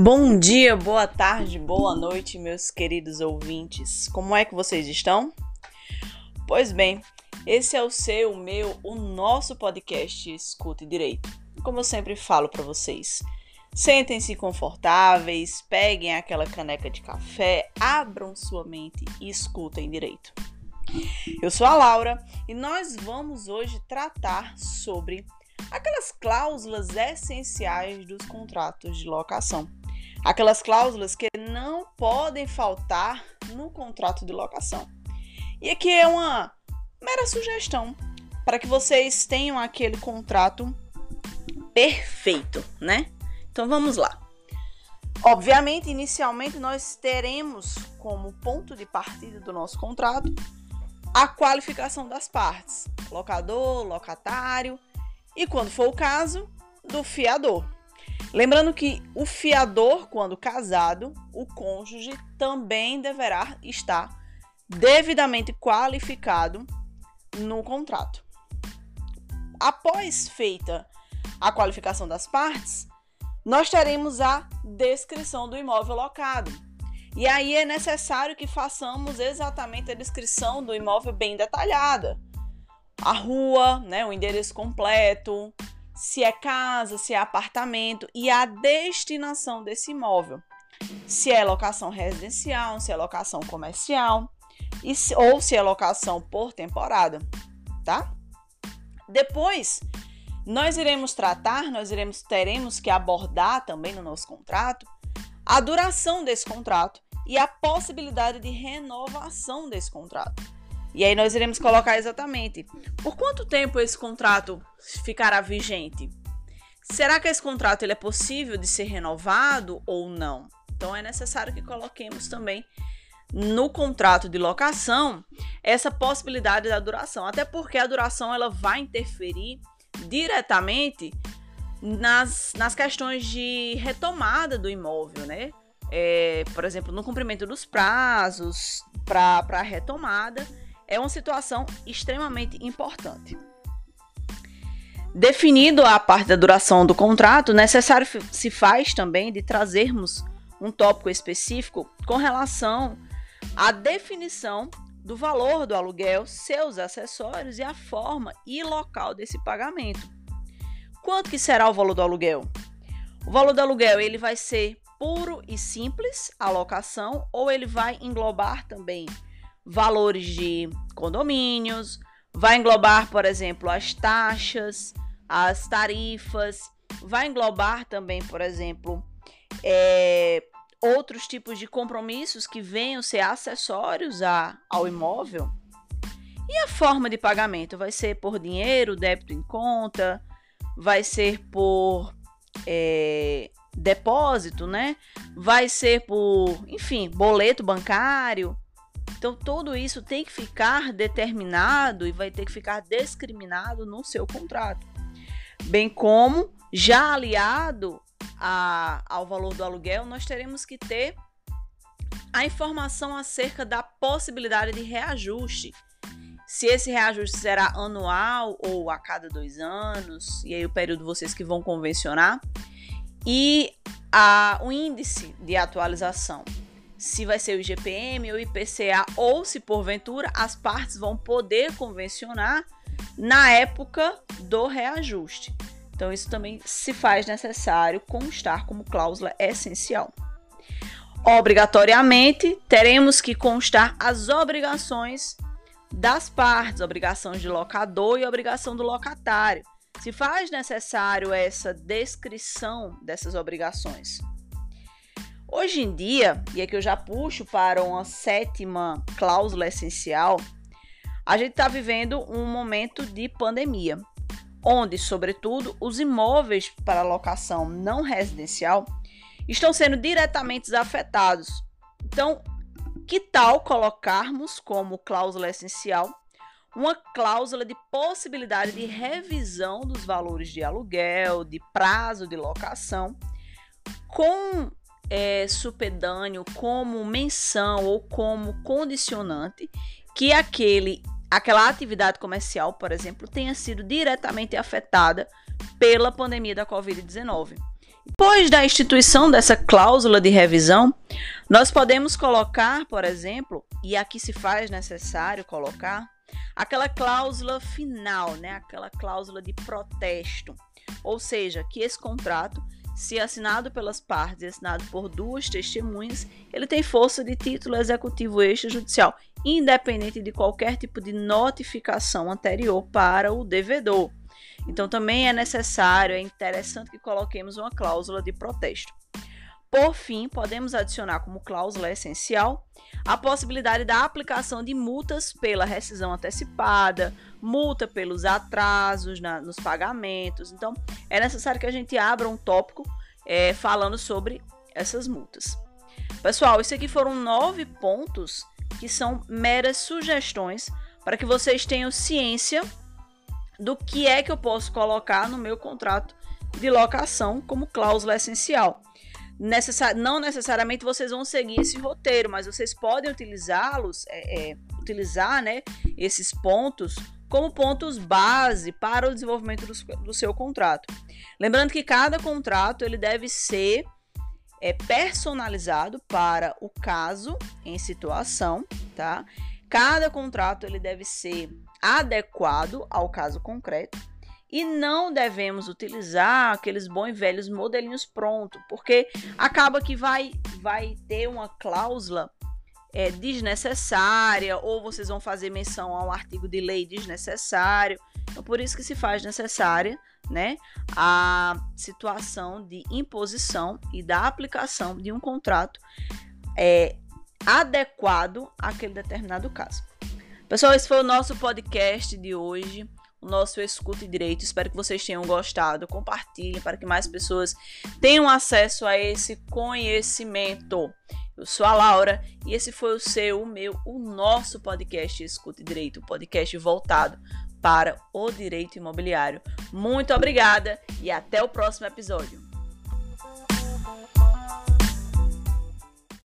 Bom dia, boa tarde, boa noite, meus queridos ouvintes. Como é que vocês estão? Pois bem, esse é o seu, o meu, o nosso podcast Escute Direito. Como eu sempre falo para vocês, sentem-se confortáveis, peguem aquela caneca de café, abram sua mente e escutem direito. Eu sou a Laura e nós vamos hoje tratar sobre aquelas cláusulas essenciais dos contratos de locação. Aquelas cláusulas que não podem faltar no contrato de locação. E aqui é uma mera sugestão para que vocês tenham aquele contrato perfeito, né? Então vamos lá. Obviamente, inicialmente nós teremos como ponto de partida do nosso contrato a qualificação das partes, locador, locatário e, quando for o caso, do fiador. Lembrando que o fiador, quando casado, o cônjuge também deverá estar devidamente qualificado no contrato. Após feita a qualificação das partes, nós teremos a descrição do imóvel locado. E aí é necessário que façamos exatamente a descrição do imóvel bem detalhada. A rua, né, o endereço completo, se é casa, se é apartamento e a destinação desse imóvel. Se é locação residencial, se é locação comercial e se, ou se é locação por temporada, tá? Depois, nós iremos tratar, nós iremos teremos que abordar também no nosso contrato a duração desse contrato e a possibilidade de renovação desse contrato. E aí nós iremos colocar exatamente por quanto tempo esse contrato ficará vigente. Será que esse contrato ele é possível de ser renovado ou não? Então é necessário que coloquemos também no contrato de locação essa possibilidade da duração, até porque a duração ela vai interferir diretamente nas, nas questões de retomada do imóvel, né? É, por exemplo, no cumprimento dos prazos para a retomada é uma situação extremamente importante. Definido a parte da duração do contrato, necessário se faz também de trazermos um tópico específico com relação à definição do valor do aluguel, seus acessórios e a forma e local desse pagamento. Quanto que será o valor do aluguel? O valor do aluguel ele vai ser puro e simples, a locação, ou ele vai englobar também valores de condomínios, vai englobar, por exemplo, as taxas, as tarifas, vai englobar também, por exemplo, é, outros tipos de compromissos que venham ser acessórios a, ao imóvel. E a forma de pagamento vai ser por dinheiro, débito em conta, vai ser por é, depósito, né? Vai ser por, enfim, boleto bancário. Então, tudo isso tem que ficar determinado e vai ter que ficar discriminado no seu contrato. Bem como, já aliado a, ao valor do aluguel, nós teremos que ter a informação acerca da possibilidade de reajuste. Se esse reajuste será anual ou a cada dois anos, e aí o período vocês que vão convencionar. E a, o índice de atualização se vai ser o IGPM ou IPCA, ou se porventura as partes vão poder convencionar na época do reajuste. Então, isso também se faz necessário constar como cláusula essencial. Obrigatoriamente, teremos que constar as obrigações das partes, obrigações de locador e obrigação do locatário. Se faz necessário essa descrição dessas obrigações. Hoje em dia, e aqui eu já puxo para uma sétima cláusula essencial, a gente está vivendo um momento de pandemia, onde, sobretudo, os imóveis para locação não residencial estão sendo diretamente afetados. Então, que tal colocarmos como cláusula essencial uma cláusula de possibilidade de revisão dos valores de aluguel, de prazo de locação, com é, supedâneo como menção ou como condicionante que aquele, aquela atividade comercial, por exemplo, tenha sido diretamente afetada pela pandemia da Covid-19. Depois da instituição dessa cláusula de revisão, nós podemos colocar, por exemplo, e aqui se faz necessário colocar, aquela cláusula final, né? aquela cláusula de protesto. Ou seja, que esse contrato, se assinado pelas partes e assinado por duas testemunhas, ele tem força de título executivo extrajudicial, independente de qualquer tipo de notificação anterior para o devedor. Então também é necessário, é interessante que coloquemos uma cláusula de protesto. Por fim, podemos adicionar como cláusula essencial a possibilidade da aplicação de multas pela rescisão antecipada, multa pelos atrasos na, nos pagamentos. Então, é necessário que a gente abra um tópico é, falando sobre essas multas. Pessoal, isso aqui foram nove pontos que são meras sugestões para que vocês tenham ciência do que é que eu posso colocar no meu contrato de locação como cláusula essencial. Necessar, não necessariamente vocês vão seguir esse roteiro, mas vocês podem utilizá-los, é, é, utilizar né, esses pontos como pontos base para o desenvolvimento do, do, seu contrato. Lembrando que cada contrato ele deve ser é, personalizado para o caso em situação, tá? Cada contrato ele deve ser adequado ao caso concreto e não devemos utilizar aqueles bons e velhos modelinhos prontos, porque acaba que vai, vai ter uma cláusula é, desnecessária ou vocês vão fazer menção a um artigo de lei desnecessário. Então, por isso que se faz necessária né, a situação de imposição e da aplicação de um contrato é, adequado àquele determinado caso. Pessoal, esse foi o nosso podcast de hoje, o nosso Escute Direito. Espero que vocês tenham gostado. Compartilhem para que mais pessoas tenham acesso a esse conhecimento. Eu sou a Laura e esse foi o seu, o meu, o nosso podcast Escute Direito, podcast voltado para o direito imobiliário. Muito obrigada e até o próximo episódio.